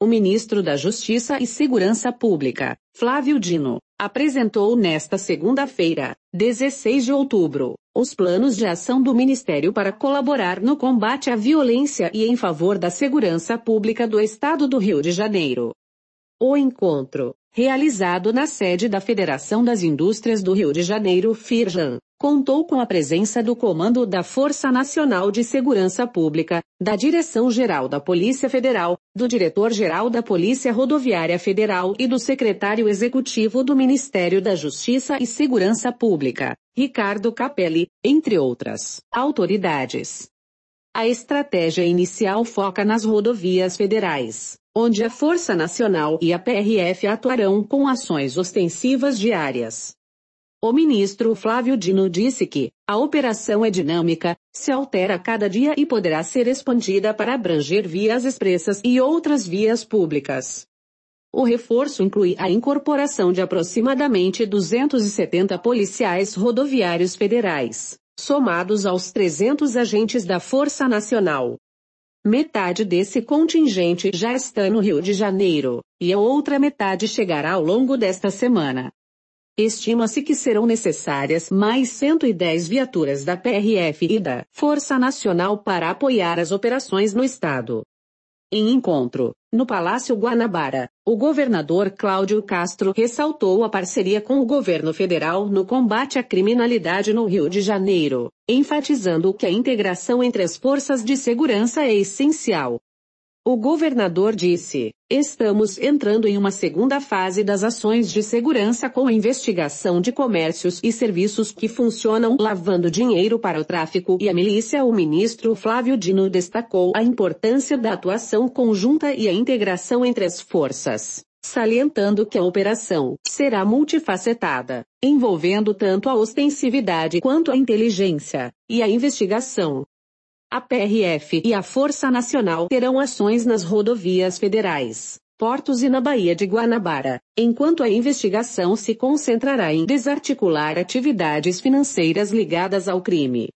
o ministro da Justiça e Segurança Pública, Flávio Dino, apresentou nesta segunda-feira, 16 de outubro, os planos de ação do Ministério para colaborar no combate à violência e em favor da segurança pública do Estado do Rio de Janeiro. O encontro, realizado na sede da Federação das Indústrias do Rio de Janeiro FIRJAN, contou com a presença do Comando da Força Nacional de Segurança Pública, da Direção-Geral da Polícia Federal, do Diretor-Geral da Polícia Rodoviária Federal e do Secretário Executivo do Ministério da Justiça e Segurança Pública, Ricardo Capelli, entre outras autoridades. A estratégia inicial foca nas rodovias federais, onde a Força Nacional e a PRF atuarão com ações ostensivas diárias. O ministro Flávio Dino disse que a operação é dinâmica, se altera cada dia e poderá ser expandida para abranger vias expressas e outras vias públicas. O reforço inclui a incorporação de aproximadamente 270 policiais rodoviários federais, somados aos 300 agentes da Força Nacional. Metade desse contingente já está no Rio de Janeiro, e a outra metade chegará ao longo desta semana. Estima-se que serão necessárias mais 110 viaturas da PRF e da Força Nacional para apoiar as operações no estado. Em encontro, no Palácio Guanabara, o governador Cláudio Castro ressaltou a parceria com o governo federal no combate à criminalidade no Rio de Janeiro, enfatizando que a integração entre as forças de segurança é essencial. O governador disse: Estamos entrando em uma segunda fase das ações de segurança com investigação de comércios e serviços que funcionam lavando dinheiro para o tráfico e a milícia. O ministro Flávio Dino destacou a importância da atuação conjunta e a integração entre as forças, salientando que a operação será multifacetada, envolvendo tanto a ostensividade quanto a inteligência e a investigação, a PRF e a Força Nacional terão ações nas rodovias federais, portos e na Baía de Guanabara, enquanto a investigação se concentrará em desarticular atividades financeiras ligadas ao crime.